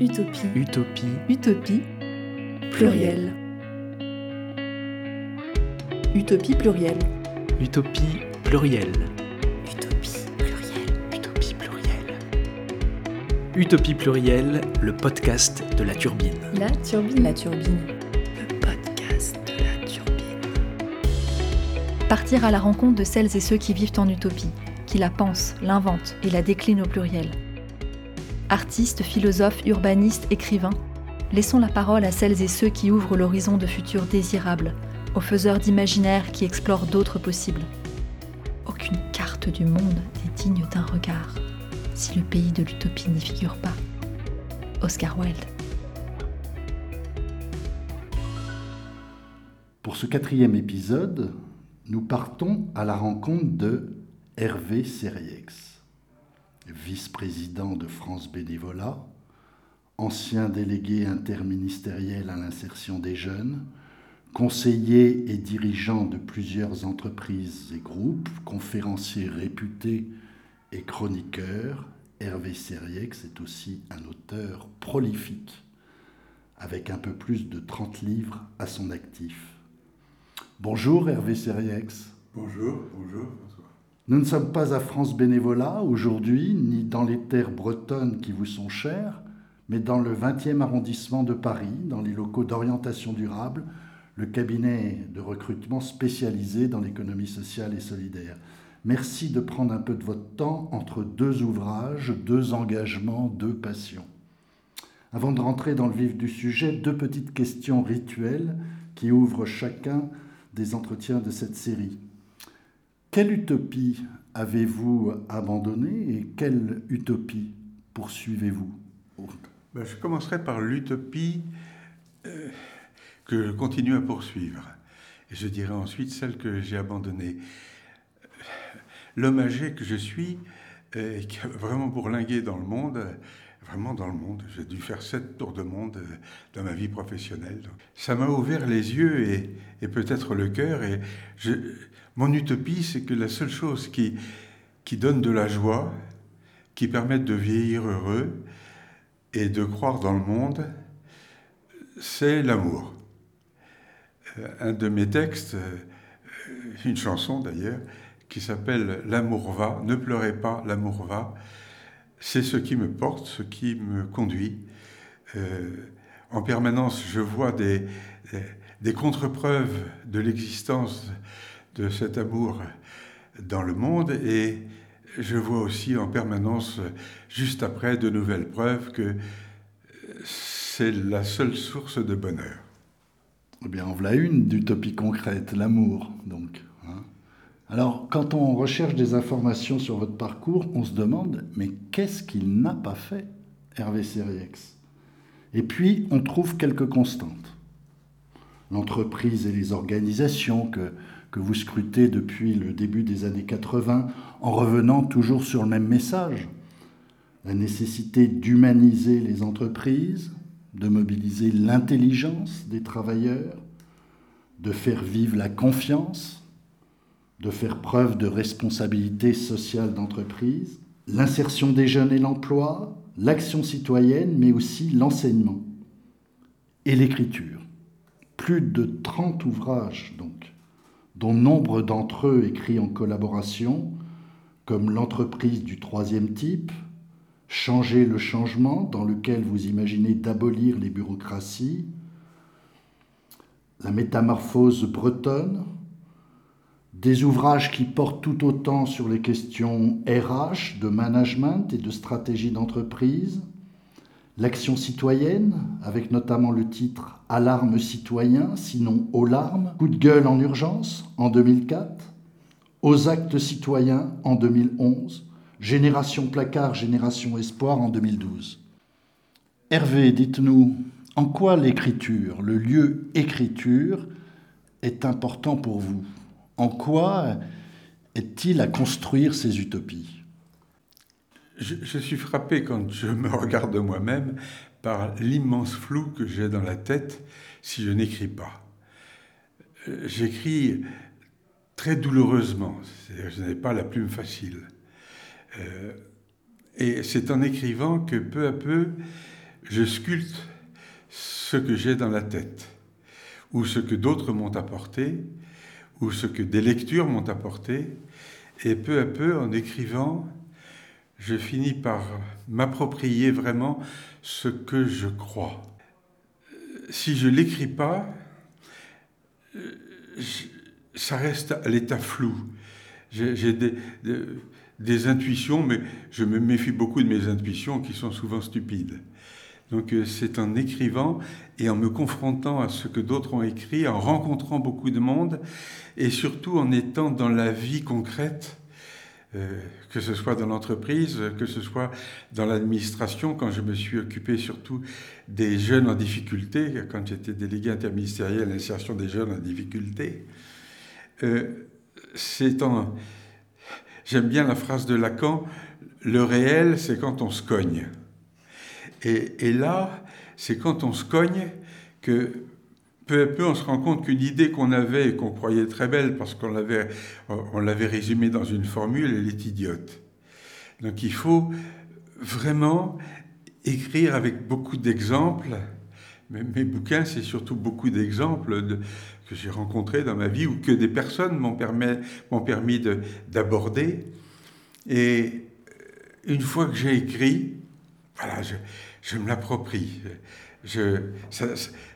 Utopie. Utopie. Utopie. Pluriel. Utopie pluriel. Utopie plurielle. Utopie pluriel. Utopie plurielle. Utopie plurielle, le podcast de la turbine. La turbine. La turbine. Le podcast de la turbine. Partir à la rencontre de celles et ceux qui vivent en utopie, qui la pensent, l'inventent et la déclinent au pluriel. Artistes, philosophes, urbanistes, écrivains, laissons la parole à celles et ceux qui ouvrent l'horizon de futurs désirables, aux faiseurs d'imaginaire qui explorent d'autres possibles. Aucune carte du monde n'est digne d'un regard si le pays de l'utopie n'y figure pas. Oscar Wilde. Pour ce quatrième épisode, nous partons à la rencontre de Hervé Seriex, vice-président de France Bénévolat, ancien délégué interministériel à l'insertion des jeunes, conseiller et dirigeant de plusieurs entreprises et groupes, conférencier réputé et chroniqueur, Hervé Seriex est aussi un auteur prolifique, avec un peu plus de 30 livres à son actif. Bonjour Hervé Seriex. Bonjour, bonjour. Nous ne sommes pas à France Bénévolat aujourd'hui, ni dans les terres bretonnes qui vous sont chères, mais dans le 20e arrondissement de Paris, dans les locaux d'orientation durable, le cabinet de recrutement spécialisé dans l'économie sociale et solidaire. Merci de prendre un peu de votre temps entre deux ouvrages, deux engagements, deux passions. Avant de rentrer dans le vif du sujet, deux petites questions rituelles qui ouvrent chacun des entretiens de cette série. Quelle utopie avez-vous abandonnée et quelle utopie poursuivez-vous ben, Je commencerai par l'utopie euh, que je continue à poursuivre. Et je dirai ensuite celle que j'ai abandonnée. L'homme âgé que je suis, euh, qui a vraiment bourlingué dans le monde, vraiment dans le monde. J'ai dû faire sept tours de monde euh, dans ma vie professionnelle. Ça m'a ouvert les yeux et, peut-être le cœur. Et mon utopie, c'est que la seule chose qui, qui donne de la joie, qui permette de vieillir heureux et de croire dans le monde, c'est l'amour. Euh, un de mes textes, euh, une chanson d'ailleurs, qui s'appelle L'amour va, ne pleurez pas, l'amour va, c'est ce qui me porte, ce qui me conduit. Euh, en permanence, je vois des, des contre-preuves de l'existence de cet amour dans le monde et je vois aussi en permanence, juste après, de nouvelles preuves que c'est la seule source de bonheur. Eh bien, en voilà une d'utopie concrète, l'amour, donc. Alors, quand on recherche des informations sur votre parcours, on se demande, mais qu'est-ce qu'il n'a pas fait, Hervé Seriex Et puis, on trouve quelques constantes. L'entreprise et les organisations que, que vous scrutez depuis le début des années 80, en revenant toujours sur le même message. La nécessité d'humaniser les entreprises, de mobiliser l'intelligence des travailleurs, de faire vivre la confiance, de faire preuve de responsabilité sociale d'entreprise, l'insertion des jeunes et l'emploi, l'action citoyenne, mais aussi l'enseignement et l'écriture. Plus de 30 ouvrages, donc, dont nombre d'entre eux écrits en collaboration, comme l'entreprise du troisième type, Changer le changement, dans lequel vous imaginez d'abolir les bureaucraties, la métamorphose bretonne, des ouvrages qui portent tout autant sur les questions RH, de management et de stratégie d'entreprise, l'action citoyenne, avec notamment le titre Alarme citoyen, sinon aux larmes, coup de gueule en urgence en 2004, aux actes citoyens en 2011, Génération Placard, Génération Espoir en 2012. Hervé, dites-nous, en quoi l'écriture, le lieu écriture, est important pour vous? En quoi est-il à construire ces utopies? Je, suis frappé quand je me regarde moi-même par l'immense flou que j'ai dans la tête si je n'écris pas. J'écris très douloureusement, je n'ai pas la plume facile. Euh, et c'est en écrivant que peu à peu, je sculpte ce que j'ai dans la tête, ou ce que d'autres m'ont apporté, ou ce que des lectures m'ont apporté, et peu à peu, en écrivant, je finis par m'approprier vraiment ce que je crois. Si je l'écris pas, ça reste à l'état flou. J'ai des, des, intuitions, mais je me méfie beaucoup de mes intuitions qui sont souvent stupides. Donc euh, c'est en écrivant et en me confrontant à ce que d'autres ont écrit, en rencontrant beaucoup de monde et surtout en étant dans la vie concrète, euh, que ce soit dans l'entreprise, que ce soit dans l'administration, quand je me suis occupé surtout des jeunes en difficulté, quand j'étais délégué interministériel à l'insertion des jeunes en difficulté. Euh, c'est en... J'aime bien la phrase de Lacan, le réel, c'est quand on se cogne. Et, là, c'est quand on se cogne que peu à peu, on se rend compte qu'une idée qu'on avait et qu'on croyait très belle parce qu'on l'avait, on l'avait résumée dans une formule, elle est idiote. Donc il faut vraiment écrire avec beaucoup d'exemples. Mes, bouquins, c'est surtout beaucoup d'exemples que j'ai rencontrés dans ma vie ou que des personnes m'ont permis, m'ont permis d'aborder. Et une fois que j'ai écrit, voilà, je, je me l'approprie. Je, ça,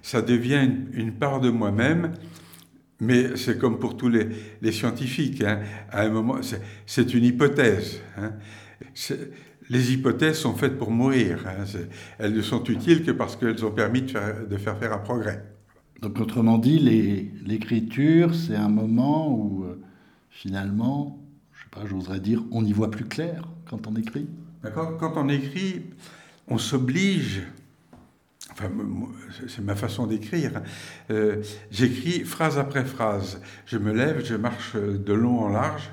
ça, devient une, part de moi-même, mais c'est comme pour tous les, les scientifiques. Hein. À un moment, c'est une hypothèse. Hein. Les hypothèses sont faites pour mourir. Hein. Elles ne sont utiles que parce qu'elles ont permis de faire, de faire, faire un progrès. Donc, autrement dit, l'écriture, c'est un moment où, euh, finalement, je sais pas, j'oserais dire, on y voit plus clair quand on écrit? Quand on écrit, on s'oblige, enfin c'est ma façon d'écrire, euh, j'écris phrase après phrase. Je me lève, je marche de long en large,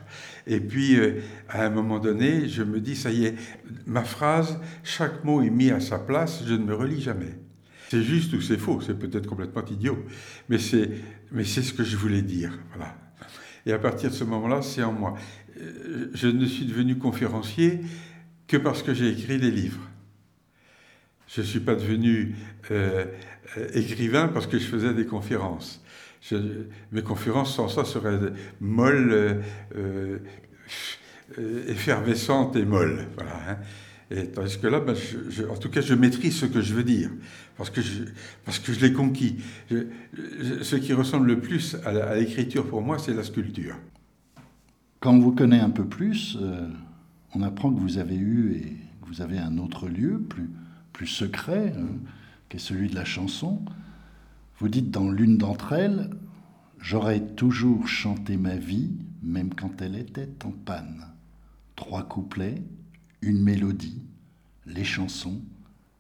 et puis euh, à un moment donné, je me dis, ça y est, ma phrase, chaque mot est mis à sa place, je ne me relis jamais. C'est juste ou c'est faux, c'est peut-être complètement idiot, mais c'est, mais c'est ce que je voulais dire. Et à partir de ce moment-là, c'est en moi. Euh, je ne suis devenu conférencier que parce que j'ai écrit des livres. Je ne suis pas devenu euh, euh, écrivain parce que je faisais des conférences. mes conférences sans ça seraient molles, euh, effervescentes et molles. Voilà, hein. Et tandis que là, ben, en tout cas, je maîtrise ce que je veux dire, parce que je, je l'ai conquis. ce qui ressemble le plus à l'écriture pour moi, c'est la sculpture. Quand on vous connaît un peu plus, on apprend que vous avez eu et que vous avez un autre lieu plus, plus secret, hein, qui est celui de la chanson. Vous dites dans l'une d'entre elles, J'aurais toujours chanté ma vie, même quand elle était en panne. Trois couplets, une mélodie, les chansons,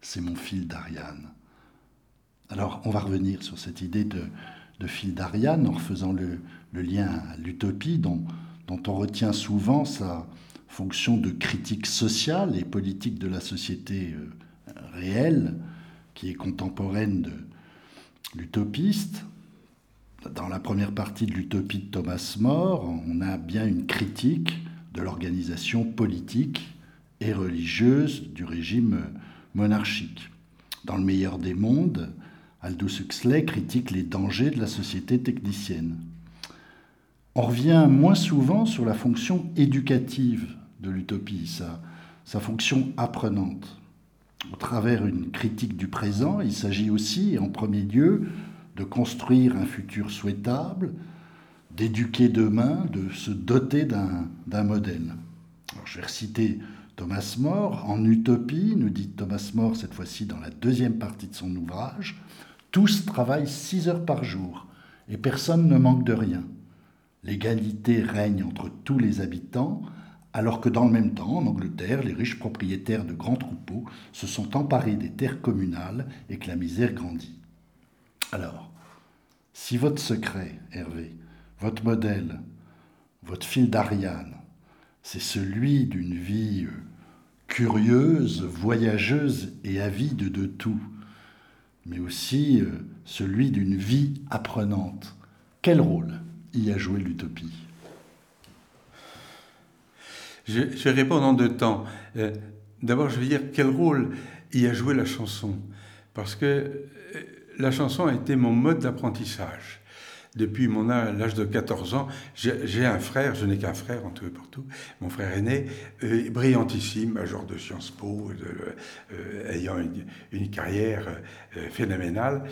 c'est mon fil d'Ariane. Alors, on va revenir sur cette idée de, fil d'Ariane en refaisant le, lien à l'utopie dont, on retient souvent sa fonction de critique sociale et politique de la société euh, réelle, qui est contemporaine de l'utopiste. Dans la première partie de l'utopie de Thomas More, on a bien une critique de l'organisation politique et religieuse du régime monarchique. Dans le meilleur des mondes, Aldous Huxley critique les dangers de la société technicienne. On revient moins souvent sur la fonction éducative de l'utopie, sa, sa fonction apprenante au travers une critique du présent, il s'agit aussi, en premier lieu, de construire un futur souhaitable, d'éduquer demain, de se doter d'un modèle. je vais reciter Thomas More. En utopie, nous dit Thomas More cette fois-ci dans la deuxième partie de son ouvrage, tous travaillent six heures par jour et personne ne manque de rien. L'égalité règne entre tous les habitants, alors que dans le même temps, en Angleterre, les riches propriétaires de grands troupeaux se sont emparés des terres communales et que la misère grandit. Alors, si votre secret, Hervé, votre modèle, votre fil d'Ariane, c'est celui d'une vie euh, curieuse, voyageuse et avide de tout, mais aussi euh, celui d'une vie apprenante, quel rôle y a joué l'utopie? Je, je, réponds en deux temps. Euh, D'abord, je vais dire quel rôle y a joué la chanson. Parce que euh, la chanson a été mon mode d'apprentissage. Depuis mon âge, l'âge de 14 ans, j'ai un frère, je n'ai qu'un frère en tout et partout, mon frère aîné, euh, brillantissime, major de Sciences Po, ayant une, carrière phénoménale.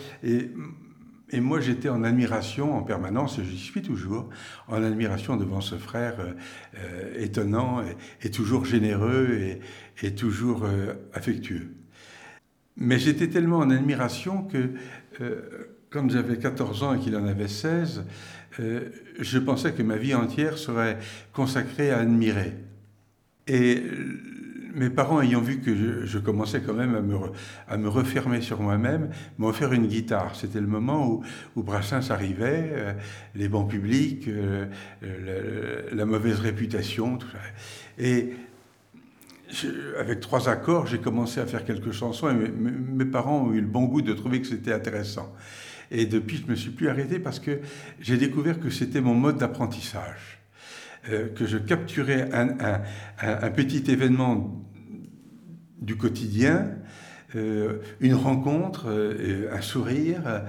Et moi, j'étais en admiration en permanence, et j'y suis toujours, en admiration devant ce frère étonnant et, toujours généreux et, toujours affectueux. Mais j'étais tellement en admiration que, euh, quand j'avais 14 ans et qu'il en avait 16, euh, je pensais que ma vie entière serait consacrée à admirer. Et mes parents ayant vu que je, commençais quand même à me, à me refermer sur moi-même, m'ont offert une guitare. C'était le moment où, Brassens arrivait, euh, les bancs publics, la, mauvaise réputation, tout ça. Et avec trois accords, j'ai commencé à faire quelques chansons et mes, parents ont eu le bon goût de trouver que c'était intéressant. Et depuis, je ne me suis plus arrêté parce que j'ai découvert que c'était mon mode d'apprentissage. Euh, que je capturais un, petit événement du quotidien, euh, une rencontre, euh, un sourire,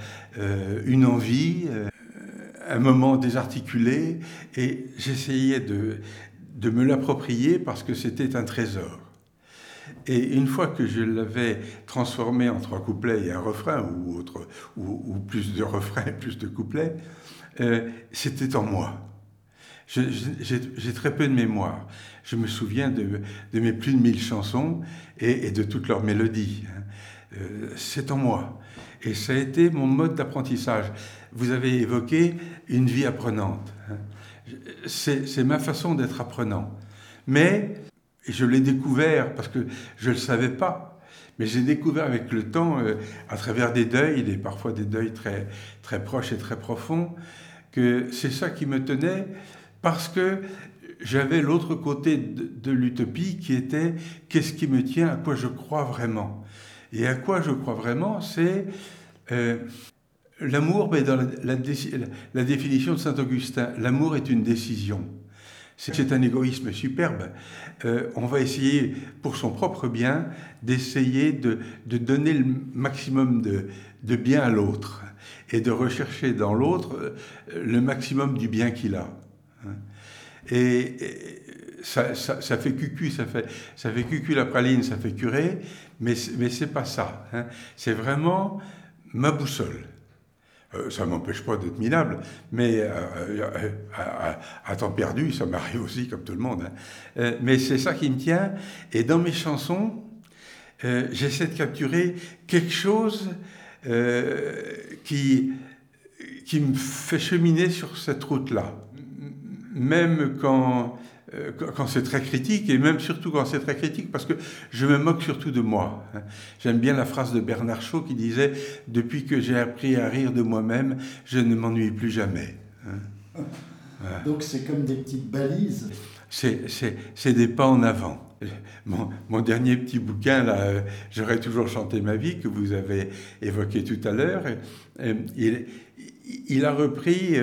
une envie, un moment désarticulé, et j'essayais de, me l'approprier parce que c'était un trésor. Et une fois que je l'avais transformé en trois couplets et un refrain, ou, autre, ou, plus de refrains plus de couplets, c'était en moi. J'ai très peu de mémoire. Je me souviens de, mes plus de mille chansons et, de toutes leurs mélodies. Hein. Euh, c'est en moi. Et ça a été mon mode d'apprentissage. Vous avez évoqué une vie apprenante. Hein c'est ma façon d'être apprenant. Mais je l'ai découvert parce que je ne le savais pas. Mais j'ai découvert avec le temps, euh, à travers des deuils, des, parfois des deuils très, très proches et très profonds, que c'est ça qui me tenait parce que j'avais l'autre côté de, l'utopie qui était qu'est-ce qui me tient, à quoi je crois vraiment. Et à quoi je crois vraiment, c'est euh, L'amour, ben, dans la, définition de Saint Augustin, l'amour est une décision. C'est un égoïsme superbe. Euh, on va essayer, pour son propre bien, d'essayer de, donner le maximum de, bien à l'autre et de rechercher dans l'autre euh, le maximum du bien qu'il a. Hein. Et, ça, fait cucu, ça fait, ça fait cucu la praline, ça fait curé, mais, mais c'est pas ça. Hein. C'est vraiment ma boussole. Euh, ça m'empêche pas d'être minable, mais euh, euh, à, temps perdu, ça m'arrive aussi comme tout le monde. Hein. mais c'est ça qui me tient. Et dans mes chansons, j'essaie de capturer quelque chose qui, qui me fait cheminer sur cette route-là. Même quand euh, quand c'est très critique, et même surtout quand c'est très critique, parce que je me moque surtout de moi. Hein. J'aime bien la phrase de Bernard Shaw qui disait « Depuis que j'ai appris à rire de moi-même, je ne m'ennuie plus jamais hein. Donc c'est comme des petites balises C'est des pas en avant. Mon, mon, dernier petit bouquin, là, euh, J'aurais toujours chanté ma vie, que vous avez évoqué tout à l'heure, il, il a repris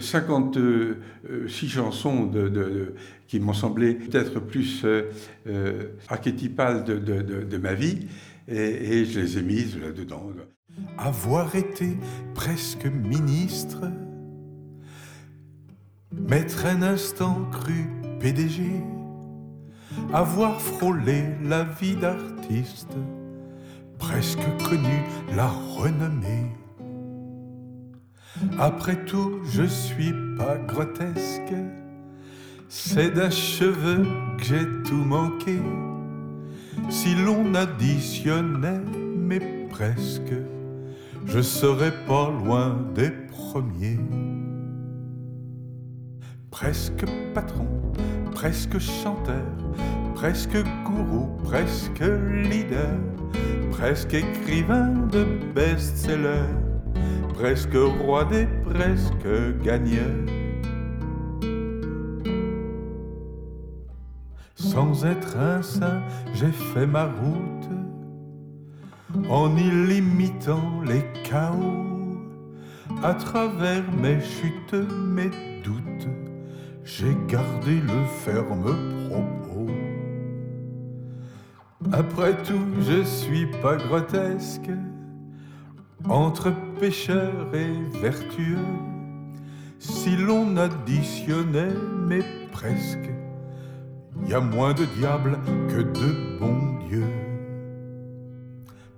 56 euh, euh, chansons qui m'ont semblé peut-être plus euh, archétypales de, ma vie, et, je les ai mises là-dedans. Avoir été presque ministre, mettre un instant cru PDG, avoir frôlé la vie d'artiste, presque connu la renommée après tout, je suis pas grotesque. C'est d'un cheveu que j'ai tout manqué. Si l'on additionnait, mais presque, je serais pas loin des premiers. Presque patron, presque chanteur, presque gourou, presque leader, presque écrivain de best-seller presque roi des presque gagneurs. Sans être un saint, j'ai fait ma route en illimitant les chaos. À travers mes chutes, mes doutes, j'ai gardé le ferme propos. Après tout, je suis pas grotesque. Entre pécheurs et vertueux, si l'on additionnait, mais presque, il y a moins de diables que de bons dieux.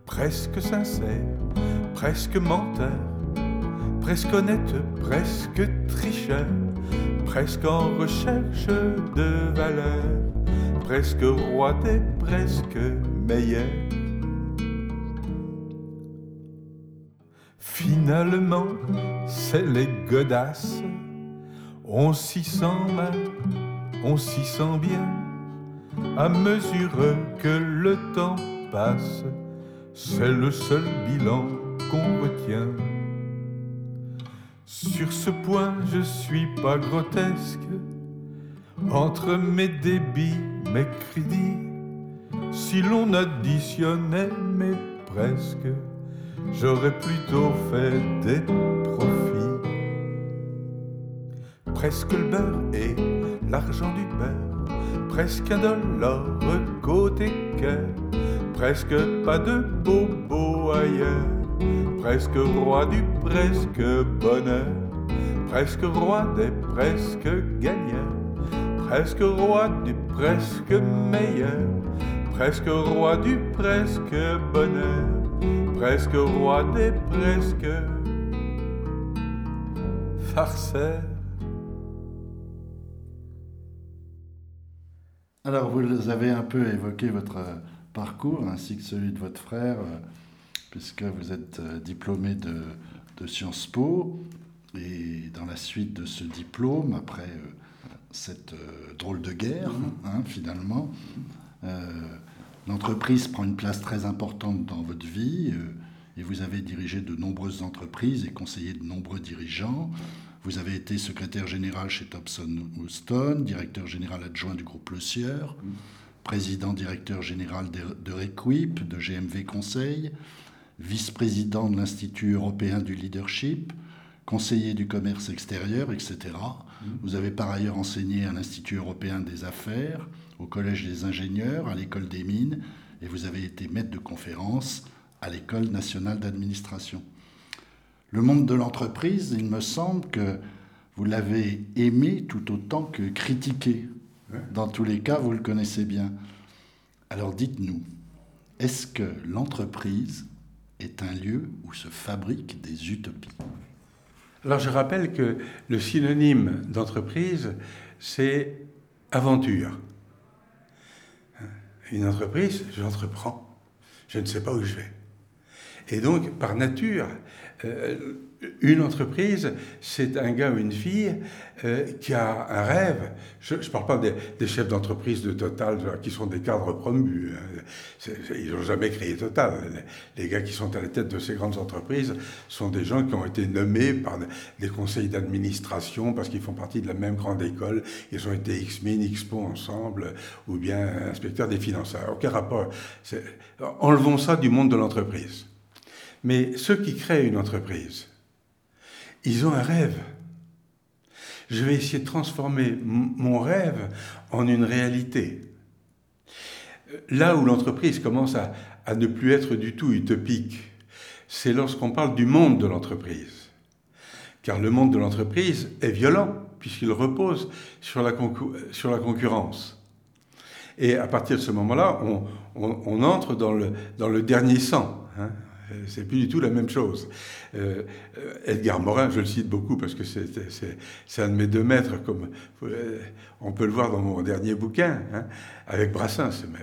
Presque sincère, presque menteur, presque honnête, presque tricheur, presque en recherche de valeur, presque roi des presque meilleurs. Finalement, c'est les godasses, on s'y sent mal, on s'y sent bien, à mesure que le temps passe, c'est le seul bilan qu'on retient. Sur ce point, je suis pas grotesque. Entre mes débits, mes crédits, si l'on additionnait, mais presque, j'aurais plutôt fait des profits. Presque le beurre et l'argent du beurre, presque un dollar côté cœur, presque pas de bobo ailleurs presque roi du presque bonheur, presque roi des presque gagnants, presque roi du presque meilleur, presque roi du presque bonheur, presque roi des presque farceurs. Alors, vous avez un peu évoqué votre parcours ainsi que celui de votre frère puisque vous êtes euh, diplômé de, Sciences Po. Et dans la suite de ce diplôme, après euh, cette euh, drôle de guerre, hein, finalement, l'entreprise prend une place très importante dans votre vie. et vous avez dirigé de nombreuses entreprises et conseillé de nombreux dirigeants. Vous avez été secrétaire général chez Thomson Houston, directeur général adjoint du groupe Le Sieur, président directeur général de, de Requip, de GMV Conseil, vice-président de l'Institut européen du leadership, conseiller du commerce extérieur, etc. Mmh. Vous avez par ailleurs enseigné à l'Institut européen des affaires, au Collège des ingénieurs, à l'École des mines, et vous avez été maître de conférence à l'École nationale d'administration. Le monde de l'entreprise, il me semble que vous l'avez aimé tout autant que critiqué. Dans tous les cas, vous le connaissez bien. Alors dites-nous, est-ce que l'entreprise est un lieu où se fabriquent des utopies? Alors je rappelle que le synonyme d'entreprise, c'est aventure. Une entreprise, j'entreprends. Je ne sais pas où je vais. Et donc, par nature, euh, une entreprise, c'est un gars ou une fille euh, qui a un rêve. Je ne parle pas des, chefs d'entreprise de Total qui sont des cadres promus. Hein. Ils n'ont jamais créé Total. Les, gars qui sont à la tête de ces grandes entreprises sont des gens qui ont été nommés par des conseils d'administration parce qu'ils font partie de la même grande école. Ils ont été X-Min, Expo ensemble, ou bien inspecteurs des finances. Aucun rapport. Enlevons ça du monde de l'entreprise. Mais ceux qui créent une entreprise, ils ont un rêve. Je vais essayer de transformer mon rêve en une réalité. Là où l'entreprise commence à, ne plus être du tout utopique, c'est lorsqu'on parle du monde de l'entreprise. Car le monde de l'entreprise est violent, puisqu'il repose sur la, concurrence. Et à partir de ce moment-là, on, entre dans le, dans le dernier sang. Hein. Euh, c'est plus du tout la même chose. Euh, Edgar Morin, je le cite beaucoup parce que c'est un de mes deux maîtres, comme euh, on peut le voir dans mon dernier bouquin, hein, avec Brassens. Mais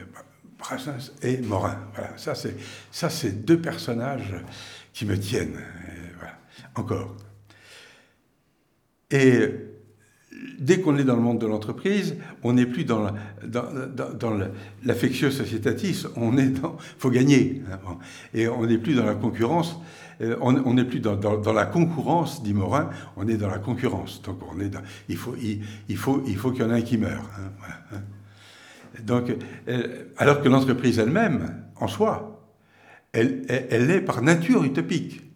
Brassens et Morin. Voilà, ça c'est deux personnages qui me tiennent. encore. Et dès qu'on est dans le monde de l'entreprise, on n'est plus dans, l'affectio societatis, on est dans, faut gagner, hein, et on n'est plus dans la concurrence, euh, on n'est plus dans, la concurrence, dit Morin, on est dans la concurrence. Donc on est il faut, il, faut, il faut qu'il y en ait un qui meure. Hein, hein. Euh, alors que l'entreprise elle-même, en soi, elle est par nature utopique.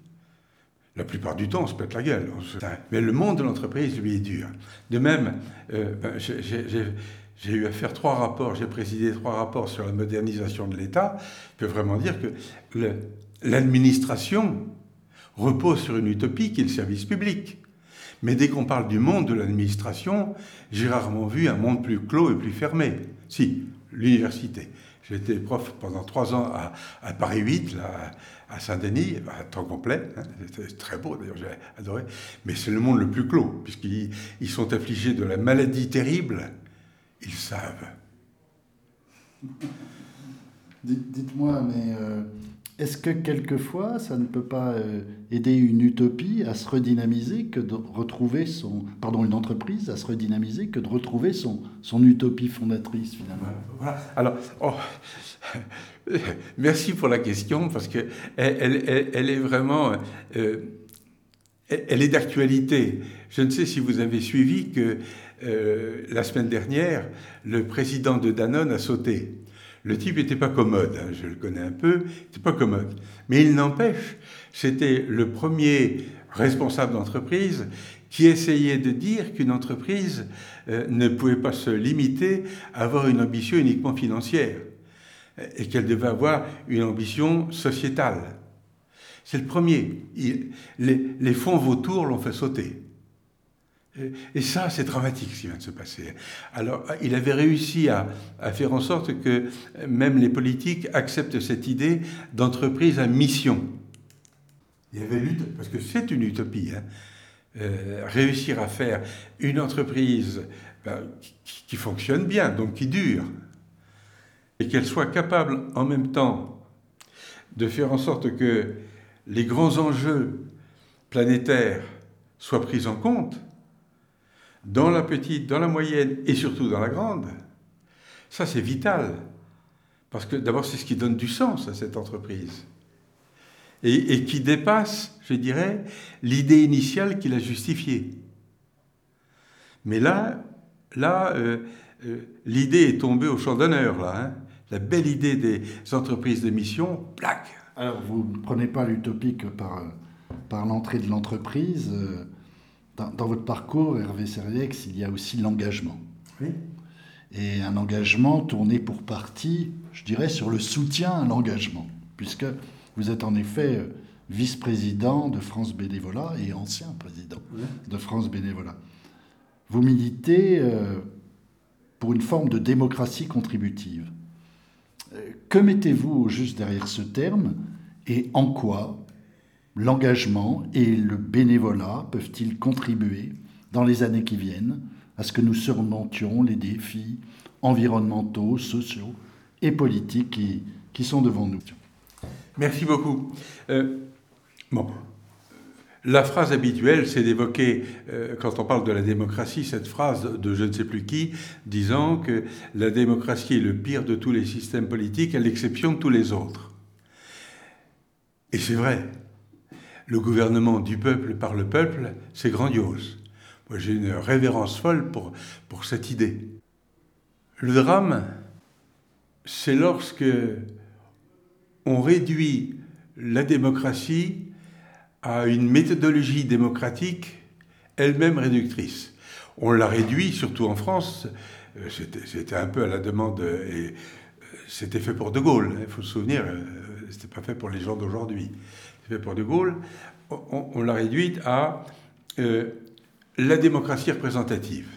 La plupart du temps, on se pète la gueule. Mais le monde de l'entreprise, lui, est dur. De même, euh, ben, j'ai eu à faire trois rapports, j'ai présidé trois rapports sur la modernisation de l'État, je peux vraiment dire que l'administration repose sur une utopie qui est le service public. Mais dès qu'on parle du monde de l'administration, j'ai rarement vu un monde plus clos et plus fermé. Si, l'université. J'ai été prof pendant trois ans à, Paris 8, là, à Saint-Denis, à temps complet. Hein. C'était très beau d'ailleurs, j'ai adoré. Mais c'est le monde le plus clos, puisqu'ils sont affligés de la maladie terrible. Ils savent. Dites-moi, mais euh, est-ce que quelquefois, ça ne peut pas euh, aider une utopie à se redynamiser que de retrouver son... Pardon, une entreprise à se redynamiser que de retrouver son, son utopie fondatrice, finalement? Voilà. Alors, oh, merci pour la question, parce qu'elle elle, est vraiment... Euh, elle est d'actualité. Je ne sais si vous avez suivi que euh, la semaine dernière, le président de Danone a sauté. Le type n'était pas commode, hein, je le connais un peu, il n'était pas commode. Mais il n'empêche, c'était le premier responsable d'entreprise qui essayait de dire qu'une entreprise euh, ne pouvait pas se limiter à avoir une ambition uniquement financière et qu'elle devait avoir une ambition sociétale. C'est le premier. les fonds vautours l'ont fait sauter. Et ça, c'est dramatique ce qui vient de se passer. Alors, il avait réussi à, faire en sorte que même les politiques acceptent cette idée d'entreprise à mission. Il y avait lutte, parce que c'est une utopie, hein. euh, réussir à faire une entreprise ben, qui, qui, fonctionne bien, donc qui dure, et qu'elle soit capable en même temps de faire en sorte que les grands enjeux planétaires soient pris en compte dans la petite, dans la moyenne et surtout dans la grande, ça c'est vital. Parce que d'abord c'est ce qui donne du sens à cette entreprise. Et, qui dépasse, je dirais, l'idée initiale qui l'a justifiée. Mais là, là euh, euh, l'idée est tombée au champ d'honneur. Hein. La belle idée des entreprises de mission, plaque. Alors, vous ne prenez pas l'utopique par, par l'entrée de l'entreprise. Euh, dans, votre parcours, Hervé Seriex, il y a aussi l'engagement. Oui. Et un engagement tourné pour partie, je dirais, sur le soutien à l'engagement, puisque vous êtes en effet euh, vice-président de France Bénévolat et ancien président de France Bénévolat. Vous militez euh, pour une forme de démocratie contributive. Euh, que mettez-vous au juste derrière ce terme et en quoi l'engagement et le bénévolat peuvent-ils contribuer dans les années qui viennent à ce que nous surmontions les défis environnementaux, sociaux et politiques qui, sont devant nous Merci beaucoup. Euh, bon. La phrase habituelle, c'est d'évoquer, euh, quand on parle de la démocratie, cette phrase de je ne sais plus qui, disant que la démocratie est le pire de tous les systèmes politiques, à l'exception de tous les autres. Et c'est vrai le gouvernement du peuple par le peuple, c'est grandiose. Moi, j'ai une révérence folle pour, pour cette idée. Le drame, c'est lorsque on réduit la démocratie à une méthodologie démocratique elle-même réductrice. On l'a réduit, surtout en France, euh, c'était un peu à la demande, et euh, c'était fait pour De Gaulle, il faut se souvenir, euh, c'était pas fait pour les gens d'aujourd'hui pour De Gaulle, on, l'a réduite à euh, la démocratie représentative.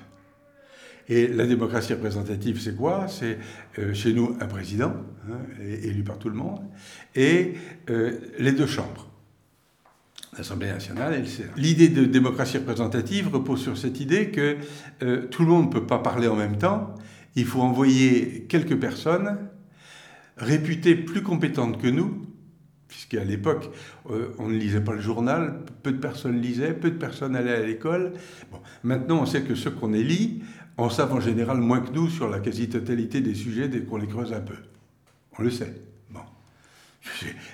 Et la démocratie représentative, c'est quoi? C'est euh, chez nous un président, hein, élu par tout le monde, et euh, les deux chambres, l'Assemblée nationale et le Sénat. L'idée de démocratie représentative repose sur cette idée que tout le monde ne peut pas parler en même temps, il faut envoyer quelques personnes réputées plus compétentes que nous puisqu'à l'époque, euh, on ne lisait pas le journal, peu de personnes lisaient, peu de personnes allaient à l'école. Bon, maintenant, on sait que ceux qu'on élit en savent en général moins que nous sur la quasi-totalité des sujets dès qu'on les creuse un peu. On le sait. Bon.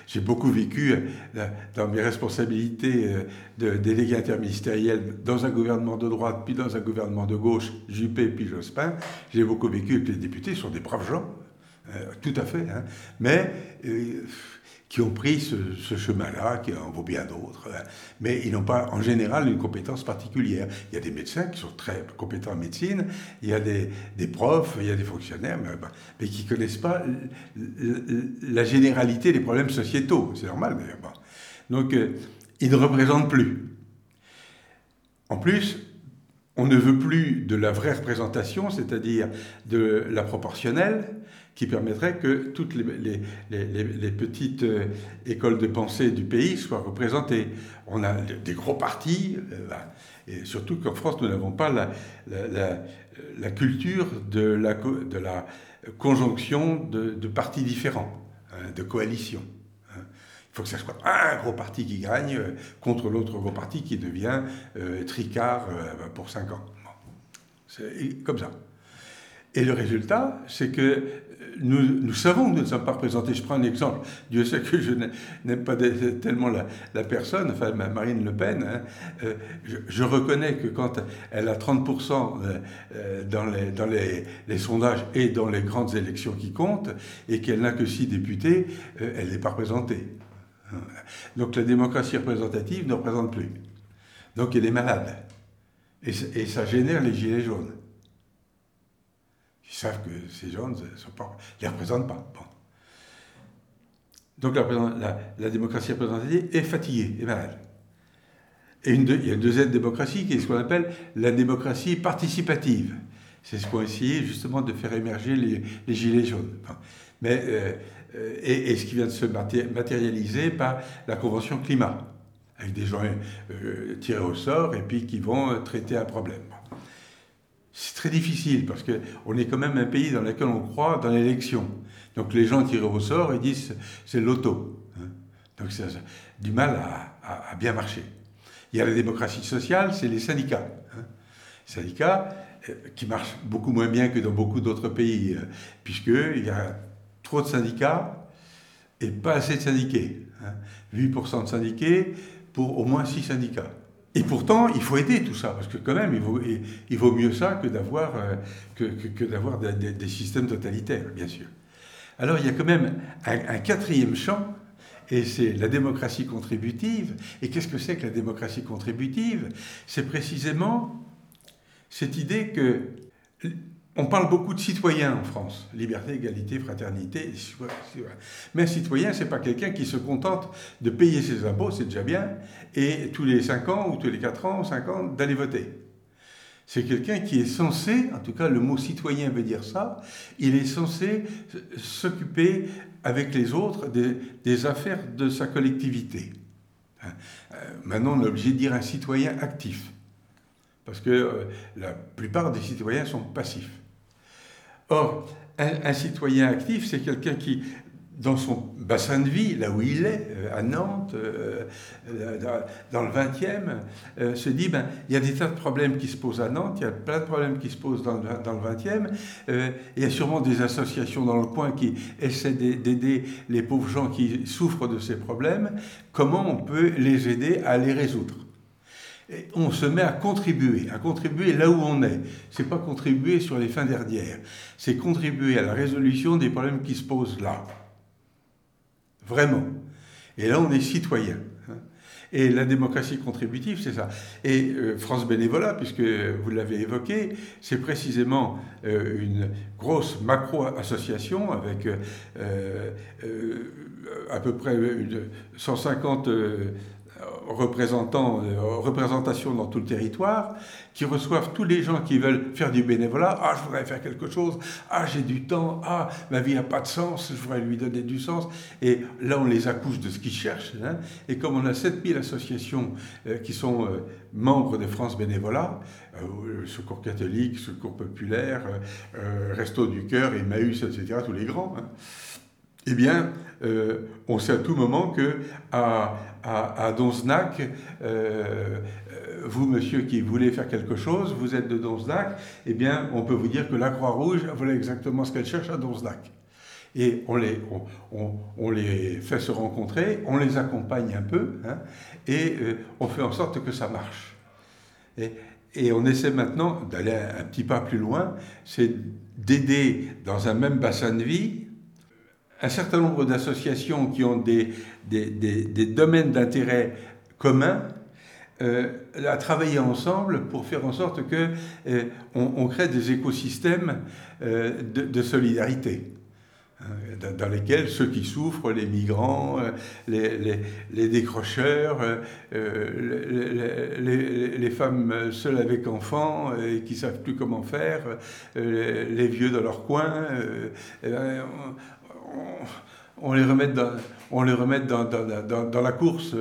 J'ai beaucoup vécu euh, dans mes responsabilités euh, de délégué interministériel dans un gouvernement de droite, puis dans un gouvernement de gauche, Juppé, puis Jospin. J'ai beaucoup vécu avec les députés, sont des braves gens, tout à fait. Hein. Mais qui ont pris ce, chemin-là, qui en vaut bien d'autres, hein. mais ils n'ont pas en général une compétence particulière. Il y a des médecins qui sont très compétents en médecine, il y a des, profs, il y a des fonctionnaires, mais, qui ne connaissent pas la généralité des problèmes sociétaux. C'est normal d'ailleurs. Donc, euh, ils ne représentent plus. En plus, on ne veut plus de la vraie représentation, c'est-à-dire de la proportionnelle, qui permettrait que toutes les, petites euh, écoles de pensée du pays soient représentées. On a des gros partis, euh, et surtout qu'en France, nous n'avons pas la, culture de la, conjonction de, partis différents, hein, de coalitions. Il faut que ce soit un gros parti qui gagne euh, contre l'autre gros parti qui devient tricard pour cinq ans. C'est comme ça. Et le résultat, c'est que nous, savons que nous ne sommes pas représentés. Je prends un exemple. Dieu sait que je n'aime pas tellement la, personne, enfin Marine Le Pen. Hein. Euh, je, reconnais que quand elle a 30% euh, euh, dans, les, les, sondages et dans les grandes élections qui comptent, et qu'elle n'a que 6 députés, elle n'est pas représentée. Donc la démocratie représentative ne représente plus. Donc elle est malade. et ça génère les gilets jaunes. Ils savent que ces gens ne les représentent pas. Donc la, démocratie représentative est fatiguée, est malade. Et il y a une deuxième démocratie qui est ce qu'on appelle la démocratie participative. C'est ce qu'ont essayé justement de faire émerger les, gilets jaunes. Mais, euh, et, ce qui vient de se matérialiser par la Convention climat, avec des gens euh, tirés au sort et puis qui vont traiter un problème. C'est très difficile parce qu'on est quand même un pays dans lequel on croit dans l'élection. Donc les gens tirent au sort et disent c'est l'auto. Hein. Donc c'est du mal à, bien marcher. Il y a la démocratie sociale, c'est les syndicats. Hein. syndicats euh, qui marchent beaucoup moins bien que dans beaucoup d'autres pays, euh, puisqu'il y a trop de syndicats et pas assez de syndiqués. 8% hein. de syndiqués pour au moins 6 syndicats. Et pourtant, il faut aider tout ça, parce que quand même, il vaut, mieux ça que d'avoir euh, que, que, d'avoir des, systèmes totalitaires, bien sûr. Alors, il y a quand même un, quatrième champ, et c'est la démocratie contributive. Et qu'est-ce que c'est que la démocratie contributive? C'est précisément cette idée que on parle beaucoup de citoyens en France, liberté, égalité, fraternité. Mais un citoyen, c'est pas quelqu'un qui se contente de payer ses impôts, c'est déjà bien, et tous les 5 ans ou tous les 4 ans ou 5 ans d'aller voter. C'est quelqu'un qui est censé, en tout cas le mot citoyen veut dire ça, il est censé s'occuper avec les autres des, affaires de sa collectivité. Hein. Euh, maintenant, on est obligé de dire un citoyen actif, parce que euh, la plupart des citoyens sont passifs. Or, un, citoyen actif, c'est quelqu'un qui, dans son bassin de vie, là où il est, euh, à Nantes, euh, euh, dans le 20e, se dit, ben, il y a des tas de problèmes qui se posent à Nantes, il y a plein de problèmes qui se posent dans le, dans le 20e, il y a sûrement des associations dans le coin qui essaient d'aider les pauvres gens qui souffrent de ces problèmes, comment on peut les aider à les résoudre? On se met à contribuer, à contribuer là où on est. C'est pas contribuer sur les fins dernières, c'est contribuer à la résolution des problèmes qui se posent là. Vraiment. Et là, on est citoyen. Hein. Et la démocratie contributive, c'est ça. Et euh, France Bénévolat, puisque vous l'avez évoqué, c'est précisément euh, une grosse macro-association avec euh, à peu près 150 représentants, euh, représentations dans tout le territoire, qui reçoivent tous les gens qui veulent faire du bénévolat. Ah, je voudrais faire quelque chose. Ah, j'ai du temps. Ah, ma vie n'a pas de sens. Je voudrais lui donner du sens. Et là, on les accouche de ce qu'ils cherchent. Hein. Et comme on a 7000 associations euh, qui sont euh, membres de France Bénévolat, Secours catholique, Secours populaire, Resto du Cœur, Emmaüs, etc., tous les grands, hein, eh bien, on sait à tout moment que à, à, Donznac, euh, vous, monsieur, qui voulez faire quelque chose, vous êtes de Donznac, eh bien, on peut vous dire que la Croix-Rouge, voilà exactement ce qu'elle cherche à Donznac. Et on les, on, les fait se rencontrer, on les accompagne un peu, hein, et euh, on fait en sorte que ça marche. Et on essaie maintenant d'aller un petit pas plus loin, c'est d'aider dans un même bassin de vie un certain nombre d'associations qui ont des, des, domaines d'intérêt communs euh, à travailler ensemble pour faire en sorte que euh, on, crée des écosystèmes euh, de, solidarité dans lesquels ceux qui souffrent, les migrants, les, les, décrocheurs, les, les, femmes seules avec enfants et qui savent plus comment faire, les, vieux dans leur coin, on, les remette dans, on les remette dans, dans, dans la course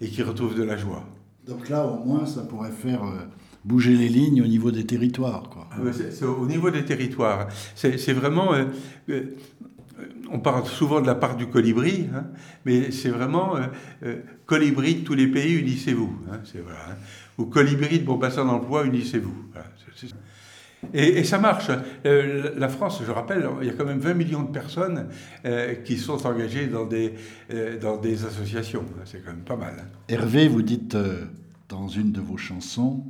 et qui retrouvent de la joie. Donc là, au moins, ça pourrait faire euh, bouger les lignes au niveau des territoires. Quoi. Ah c'est, au niveau des territoires. C'est, vraiment... Euh, euh, on parle souvent de la part du colibri, hein, mais c'est vraiment colibri de tous les pays, unissez-vous. Hein, c'est voilà, hein. Ou colibri de bassin d'emploi, unissez-vous. Et, ça marche. la France, je rappelle, il y a quand même 20 millions de personnes qui sont engagées dans des, dans des associations. C'est quand même pas mal. Hervé, vous dites dans une de vos chansons,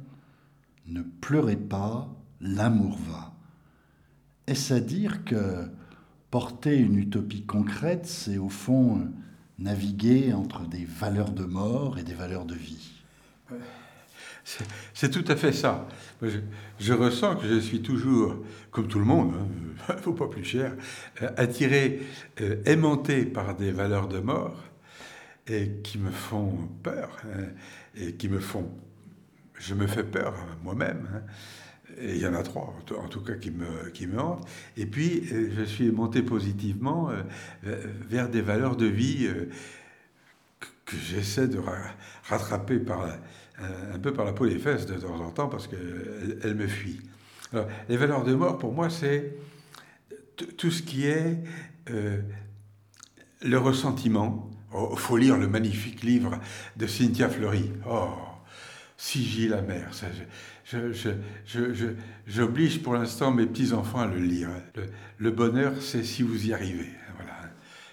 Ne pleurez pas, l'amour va. Est-ce à dire que porter une utopie concrète, c'est au fond naviguer entre des valeurs de mort et des valeurs de vie? C'est tout à fait ça. Je, ressens que je suis toujours, comme tout le monde, hein, faut pas plus cher, attiré, euh, aimanté par des valeurs de mort et qui me font peur. Hein et qui me font... Je me fais peur moi-même. Hein. Et il y en a trois, en tout cas, qui me, qui me hantent. Et puis, euh, je suis monté positivement euh, vers des valeurs de vie euh, que j'essaie de rattraper par un peu par la peau des fesses de temps en temps parce qu'elles elles me. Alors, les valeurs de mort, pour moi, c'est tout ce qui est le ressentiment, il oh, faut lire le magnifique livre de Cynthia Fleury. Oh, Sigi la mer. J'oblige pour l'instant mes petits-enfants à le lire. Le, bonheur, c'est si vous y arrivez. Voilà,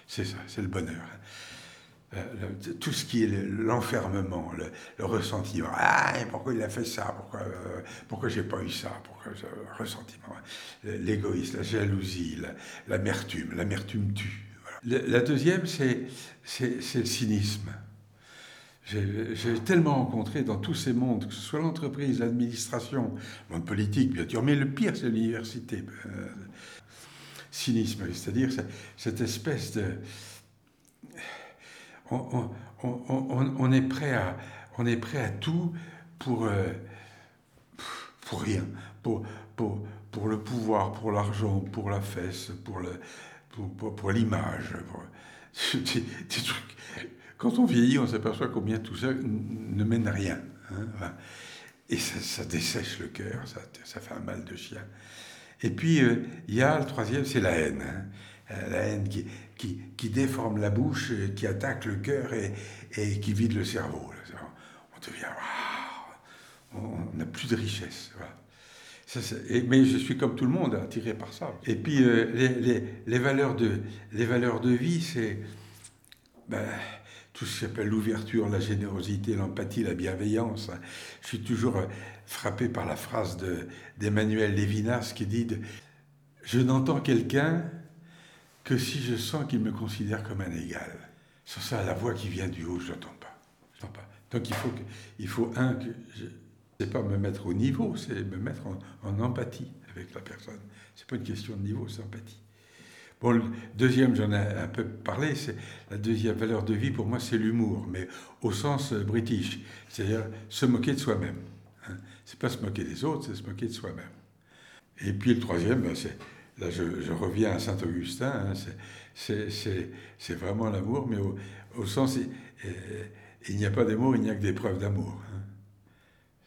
c'est ça, c'est le bonheur. Euh, tout ce qui est l'enfermement, le, ressentiment. Ah, pourquoi il a fait ça? Pourquoi, euh, pourquoi j'ai pas eu ça? Pourquoi ressentiment? L'égoïsme, la jalousie, l'amertume. L'amertume tue. La deuxième, c'est le cynisme. J'ai tellement rencontré dans tous ces mondes, que ce soit l'entreprise, l'administration, le monde politique, bien sûr, mais le pire, c'est l'université. Euh, cynisme, c'est-à-dire cette espèce de... On, est prêt à, on est prêt à tout pour, euh, pour rien, pour, pour, pour le pouvoir, pour l'argent, pour la fesse, pour le, pour, l'image. Quand on vieillit, on s'aperçoit combien tout ça ne mène à rien. Hein, et ça, dessèche le cœur, ça, ça, fait un mal de chien. Et puis, euh, il y a le troisième, c'est la haine. Hein. Euh, la haine qui, qui, qui, déforme la bouche, euh, qui attaque le cœur et, et, qui vide le cerveau. On devient... on n'a plus de richesse. Mais je suis comme tout le monde, attiré par ça. Et puis, euh, les, valeurs de, les valeurs de vie, c'est ben, tout ce qui s'appelle l'ouverture, la générosité, l'empathie, la bienveillance. Je suis toujours frappé par la phrase d'Emmanuel Lévinas qui dit Je n'entends quelqu'un que si je sens qu'il me considère comme un égal. C'est ça, la voix qui vient du haut, je n'entends pas. pas. Donc il faut, il faut un, que c'est pas me mettre au niveau, c'est me mettre en, empathie avec la personne. C'est pas une question de niveau, c'est empathie. Bon, le deuxième, j'en ai un peu parlé, c'est la deuxième valeur de vie pour moi, c'est l'humour, mais au sens euh, british, c'est-à-dire se moquer de soi-même. Hein. C'est pas se moquer des autres, c'est se moquer de soi-même. Et puis le troisième, ben, c'est là je, reviens à Saint Augustin, hein, c'est vraiment l'amour, mais au, sens euh, il n'y a pas d'amour, il n'y a que des preuves d'amour. Hein.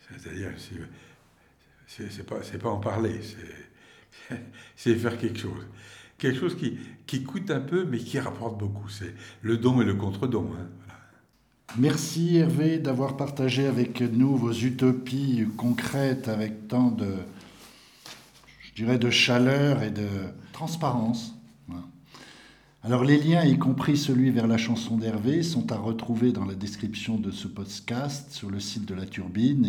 C'est-à-dire, c'est pas, pas en parler, c'est faire quelque chose. Quelque chose qui, qui, coûte un peu, mais qui rapporte beaucoup. C'est le don et le contre-don. Hein, Merci Hervé d'avoir partagé avec nous vos utopies concrètes avec tant de, je dirais, de chaleur et de transparence. Alors les liens, y compris celui vers la chanson d'Hervé, sont à retrouver dans la description de ce podcast sur le site de la Turbine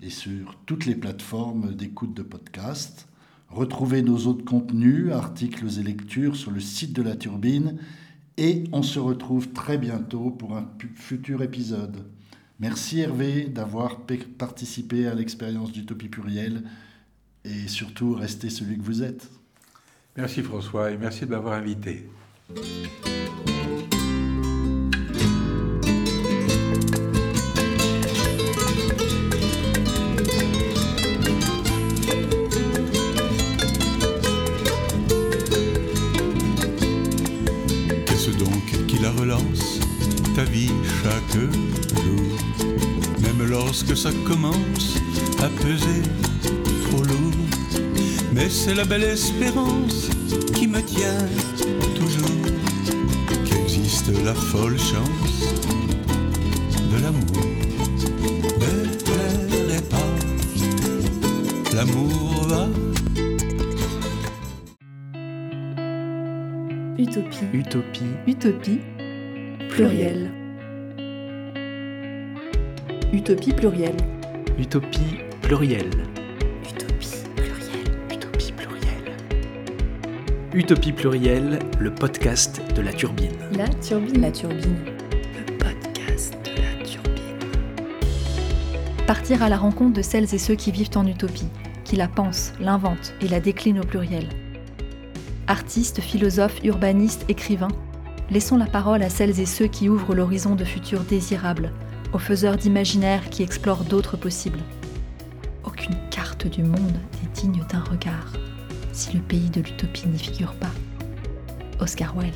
et, sur toutes les plateformes d'écoute de podcast. Retrouvez nos autres contenus, articles et lectures sur le site de la Turbine et on se retrouve très bientôt pour un futur épisode. Merci Hervé d'avoir participé à l'expérience d'Utopie Plurielle et surtout restez celui que vous êtes. Merci François et merci de m'avoir invité. Qu'est-ce donc qui la relance, ta vie chaque jour? Même lorsque ça commence à peser mais c'est la belle espérance qui me tient toujours qu'existe la folle chance de l'amour. Ne pleurez pas, l'amour va. Utopie. Utopie. Utopie. Pluriel. Utopie plurielle. Utopie plurielle. Utopie plurielle, le podcast de la turbine. La turbine. La turbine. Le podcast de la turbine. Partir à la rencontre de celles et ceux qui vivent en utopie, qui la pensent, l'inventent et la déclinent au pluriel. Artistes, philosophes, urbanistes, écrivains, laissons la parole à celles et ceux qui ouvrent l'horizon de futurs désirables, aux faiseurs d'imaginaire qui explorent d'autres possibles. Aucune carte du monde n'est digne d'un regard si le pays de l'utopie n'y figure pas. Oscar Wilde.